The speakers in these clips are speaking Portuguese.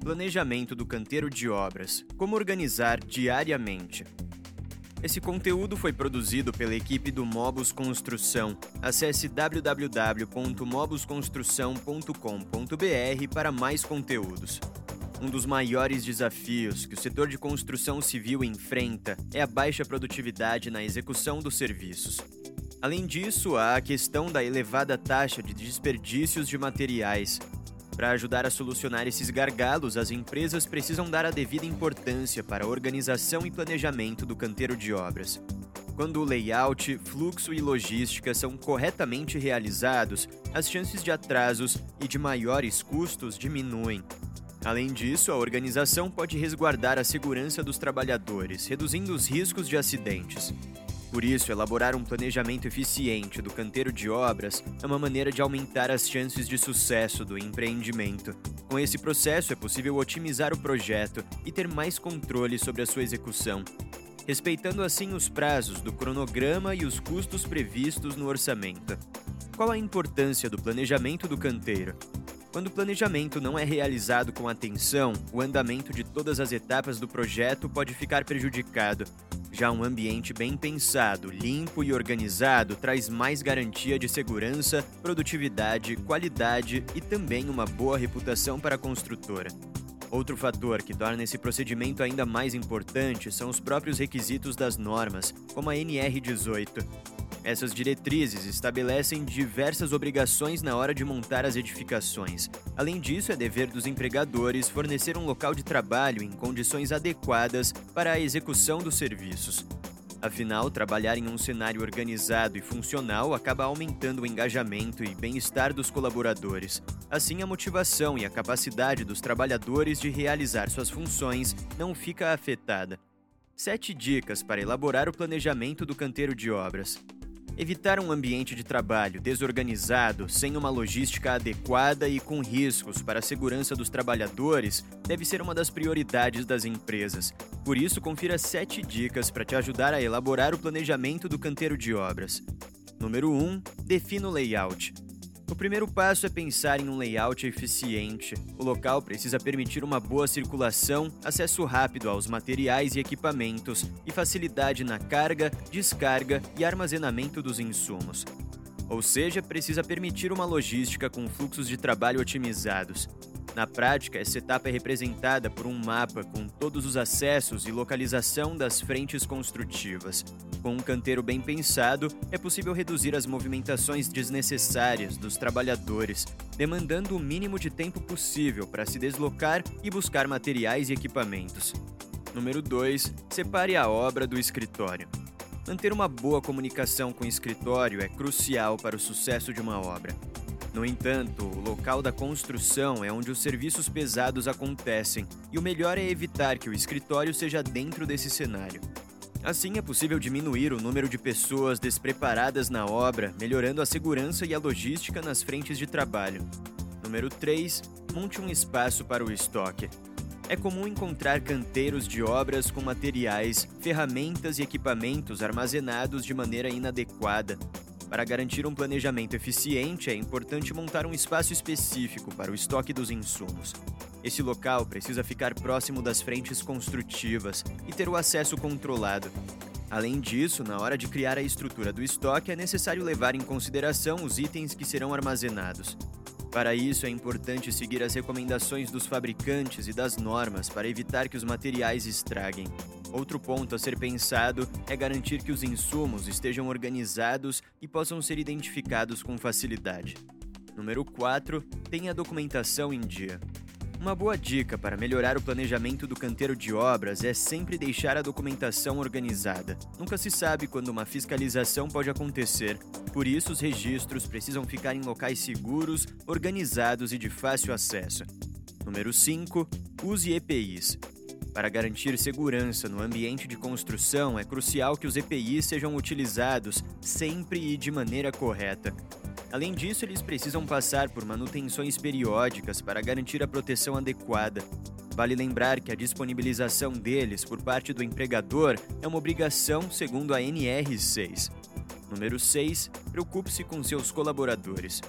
Planejamento do canteiro de obras. Como organizar diariamente. Esse conteúdo foi produzido pela equipe do Mobus Construção. Acesse www.mobusconstrução.com.br para mais conteúdos. Um dos maiores desafios que o setor de construção civil enfrenta é a baixa produtividade na execução dos serviços. Além disso, há a questão da elevada taxa de desperdícios de materiais, para ajudar a solucionar esses gargalos, as empresas precisam dar a devida importância para a organização e planejamento do canteiro de obras. Quando o layout, fluxo e logística são corretamente realizados, as chances de atrasos e de maiores custos diminuem. Além disso, a organização pode resguardar a segurança dos trabalhadores, reduzindo os riscos de acidentes. Por isso, elaborar um planejamento eficiente do canteiro de obras é uma maneira de aumentar as chances de sucesso do empreendimento. Com esse processo, é possível otimizar o projeto e ter mais controle sobre a sua execução, respeitando assim os prazos do cronograma e os custos previstos no orçamento. Qual a importância do planejamento do canteiro? Quando o planejamento não é realizado com atenção, o andamento de todas as etapas do projeto pode ficar prejudicado, já um ambiente bem pensado, limpo e organizado traz mais garantia de segurança, produtividade, qualidade e também uma boa reputação para a construtora. Outro fator que torna esse procedimento ainda mais importante são os próprios requisitos das normas, como a NR18. Essas diretrizes estabelecem diversas obrigações na hora de montar as edificações. Além disso, é dever dos empregadores fornecer um local de trabalho em condições adequadas para a execução dos serviços. Afinal, trabalhar em um cenário organizado e funcional acaba aumentando o engajamento e bem-estar dos colaboradores. Assim, a motivação e a capacidade dos trabalhadores de realizar suas funções não fica afetada. Sete dicas para elaborar o planejamento do canteiro de obras. Evitar um ambiente de trabalho desorganizado, sem uma logística adequada e com riscos para a segurança dos trabalhadores deve ser uma das prioridades das empresas. Por isso, confira sete dicas para te ajudar a elaborar o planejamento do canteiro de obras. Número 1. Defina o layout. O primeiro passo é pensar em um layout eficiente. O local precisa permitir uma boa circulação, acesso rápido aos materiais e equipamentos e facilidade na carga, descarga e armazenamento dos insumos. Ou seja, precisa permitir uma logística com fluxos de trabalho otimizados. Na prática, essa etapa é representada por um mapa com todos os acessos e localização das frentes construtivas. Com um canteiro bem pensado, é possível reduzir as movimentações desnecessárias dos trabalhadores, demandando o mínimo de tempo possível para se deslocar e buscar materiais e equipamentos. Número 2. Separe a obra do escritório. Manter uma boa comunicação com o escritório é crucial para o sucesso de uma obra. No entanto, o local da construção é onde os serviços pesados acontecem, e o melhor é evitar que o escritório seja dentro desse cenário. Assim, é possível diminuir o número de pessoas despreparadas na obra, melhorando a segurança e a logística nas frentes de trabalho. Número 3. Monte um espaço para o estoque. É comum encontrar canteiros de obras com materiais, ferramentas e equipamentos armazenados de maneira inadequada, para garantir um planejamento eficiente, é importante montar um espaço específico para o estoque dos insumos. Esse local precisa ficar próximo das frentes construtivas e ter o acesso controlado. Além disso, na hora de criar a estrutura do estoque, é necessário levar em consideração os itens que serão armazenados. Para isso, é importante seguir as recomendações dos fabricantes e das normas para evitar que os materiais estraguem. Outro ponto a ser pensado é garantir que os insumos estejam organizados e possam ser identificados com facilidade. Número 4. Tenha a documentação em dia. Uma boa dica para melhorar o planejamento do canteiro de obras é sempre deixar a documentação organizada. Nunca se sabe quando uma fiscalização pode acontecer, por isso os registros precisam ficar em locais seguros, organizados e de fácil acesso. Número 5. Use EPIs. Para garantir segurança no ambiente de construção, é crucial que os EPIs sejam utilizados sempre e de maneira correta. Além disso, eles precisam passar por manutenções periódicas para garantir a proteção adequada. Vale lembrar que a disponibilização deles por parte do empregador é uma obrigação segundo a NR6. Número 6. Preocupe-se com seus colaboradores.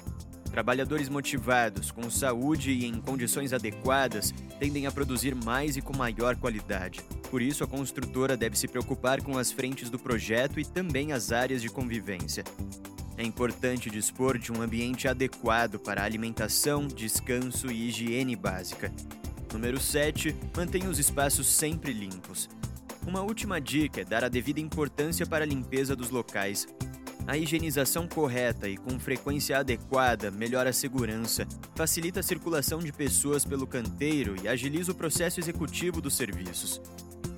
Trabalhadores motivados, com saúde e em condições adequadas, tendem a produzir mais e com maior qualidade. Por isso, a construtora deve se preocupar com as frentes do projeto e também as áreas de convivência. É importante dispor de um ambiente adequado para alimentação, descanso e higiene básica. Número 7. Mantenha os espaços sempre limpos. Uma última dica é dar a devida importância para a limpeza dos locais. A higienização correta e com frequência adequada melhora a segurança, facilita a circulação de pessoas pelo canteiro e agiliza o processo executivo dos serviços.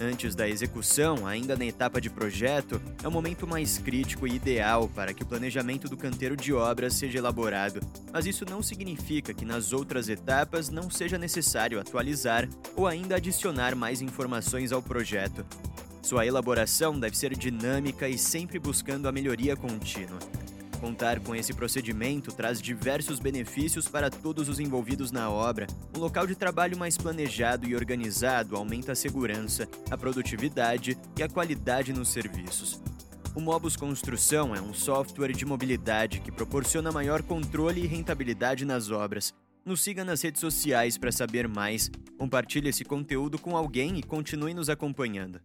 Antes da execução, ainda na etapa de projeto, é o momento mais crítico e ideal para que o planejamento do canteiro de obras seja elaborado, mas isso não significa que nas outras etapas não seja necessário atualizar ou ainda adicionar mais informações ao projeto. Sua elaboração deve ser dinâmica e sempre buscando a melhoria contínua. Contar com esse procedimento traz diversos benefícios para todos os envolvidos na obra. Um local de trabalho mais planejado e organizado aumenta a segurança, a produtividade e a qualidade nos serviços. O Mobus Construção é um software de mobilidade que proporciona maior controle e rentabilidade nas obras. Nos siga nas redes sociais para saber mais, compartilhe esse conteúdo com alguém e continue nos acompanhando.